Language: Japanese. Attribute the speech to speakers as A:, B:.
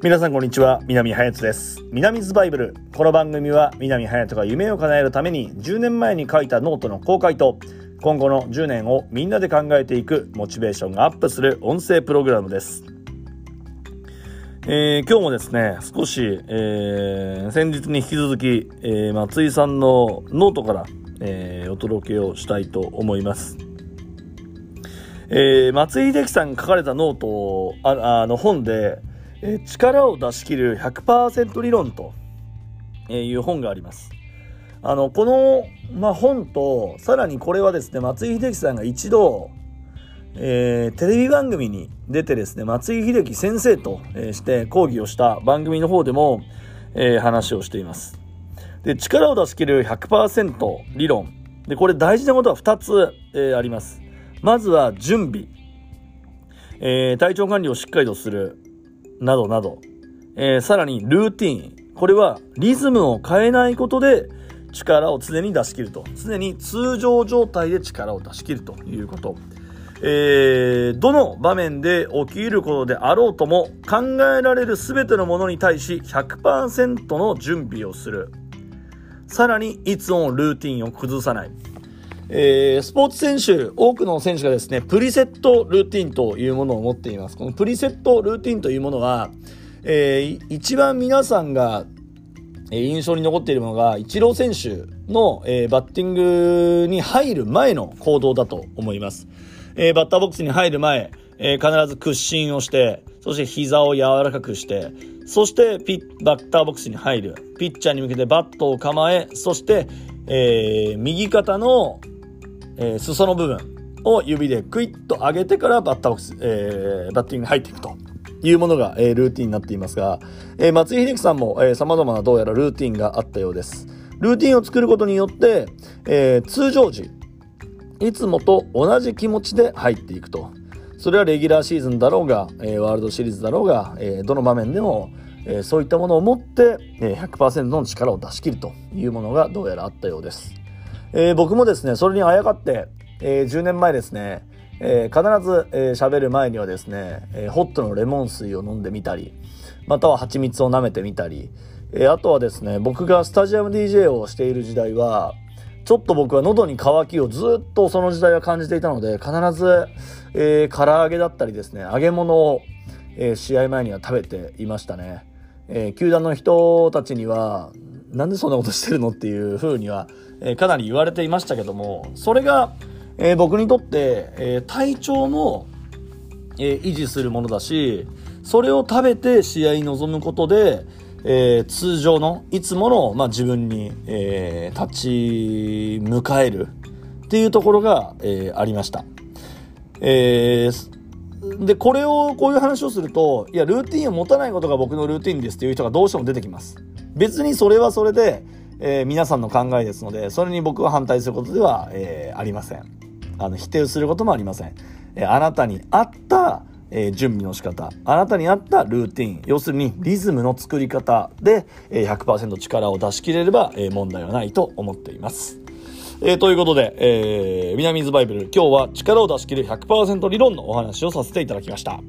A: 皆さんこんにちは。南隼人です。南ズバイブル。この番組は南隼人が夢を叶えるために10年前に書いたノートの公開と今後の10年をみんなで考えていくモチベーションがアップする音声プログラムです。えー、今日もですね、少し、えー、先日に引き続き、えー、松井さんのノートから、えー、お届けをしたいと思います。えー、松井秀樹さんが書かれたノートああの本で、え、力を出し切る100%理論という本があります。あの、この、まあ、本と、さらにこれはですね、松井秀樹さんが一度、えー、テレビ番組に出てですね、松井秀喜先生と、して講義をした番組の方でも、えー、話をしています。で、力を出し切る100%理論。で、これ大事なことは2つ、えあります。まずは準備。え体調管理をしっかりとする。などなど。えさらにルーティン。これはリズムを変えないことで力を常に出し切ると。常に通常状態で力を出し切るということ。えー、どの場面で起きることであろうとも考えられる全てのものに対し100%の準備をする。さらに、いつもルーティンを崩さない。えー、スポーツ選手、多くの選手がですね、プリセットルーティンというものを持っています。このプリセットルーティンというものは、えー、一番皆さんが、えー、印象に残っているものが、イチロー選手の、えー、バッティングに入る前の行動だと思います。えー、バッターボックスに入る前、えー、必ず屈伸をして、そして膝を柔らかくして、そしてピッ、バッターボックスに入る。ピッチャーに向けてバットを構え、そして、えー、右肩の、えー、裾の部分を指でクイッと上げてからバッターボックス、えー、バッティングに入っていくと。いうものが、えー、ルーティンになっていますが、えー、松井秀樹さんも、えー、様々などうやらルーティンがあったようです。ルーティンを作ることによって、えー、通常時、いつもと同じ気持ちで入っていくと。それはレギュラーシーズンだろうが、えー、ワールドシリーズだろうが、えー、どの場面でも、えー、そういったものを持って、えー、100%の力を出し切るというものがどうやらあったようです。えー、僕もですね、それにあやかって、えー、10年前ですね、えー、必ず喋、えー、る前にはですね、えー、ホットのレモン水を飲んでみたり、または蜂蜜を舐めてみたり、えー、あとはですね、僕がスタジアム DJ をしている時代は、ちょっと僕は喉に渇きをずっとその時代は感じていたので、必ず、えー、唐揚げだったりですね、揚げ物を、えー、試合前には食べていましたね。えー、球団の人たちには、なんでそんなことしてるのっていう風には、えー、かなり言われていましたけども、それが、えー、僕にとって、えー、体調も、え、維持するものだし、それを食べて試合に臨むことで、え、通常のいつもの、まあ、自分に、え、立ち迎えるっていうところが、え、ありました。えー、で、これを、こういう話をすると、いや、ルーティンを持たないことが僕のルーティンですっていう人がどうしても出てきます。別にそれはそれで、えー、皆さんの考えですので、それに僕は反対することでは、えー、ありません。あの、否定することもありません。えー、あなたに合った、え、準備の仕方、あなたに合ったルーティン、要するにリズムの作り方で、え、100%力を出し切れれば、え、問題はないと思っています。えー、ということで、えー、南ズバイブル、今日は力を出し切る100%理論のお話をさせていただきました。